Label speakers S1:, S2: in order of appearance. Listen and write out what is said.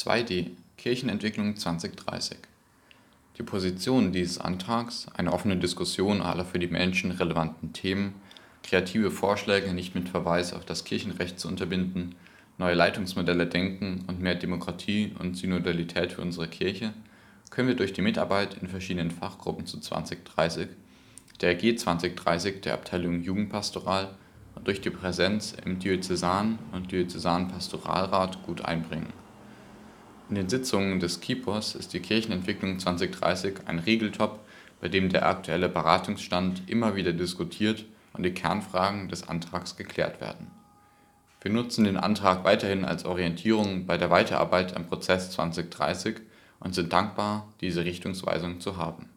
S1: 2D Kirchenentwicklung 2030 Die Position dieses Antrags, eine offene Diskussion aller für die Menschen relevanten Themen, kreative Vorschläge nicht mit Verweis auf das Kirchenrecht zu unterbinden, neue Leitungsmodelle denken und mehr Demokratie und Synodalität für unsere Kirche, können wir durch die Mitarbeit in verschiedenen Fachgruppen zu 2030, der G 2030 der Abteilung Jugendpastoral und durch die Präsenz im Diözesan und Diözesanen Pastoralrat gut einbringen. In den Sitzungen des KIPOS ist die Kirchenentwicklung 2030 ein Regeltop, bei dem der aktuelle Beratungsstand immer wieder diskutiert und die Kernfragen des Antrags geklärt werden. Wir nutzen den Antrag weiterhin als Orientierung bei der Weiterarbeit am Prozess 2030 und sind dankbar, diese Richtungsweisung zu haben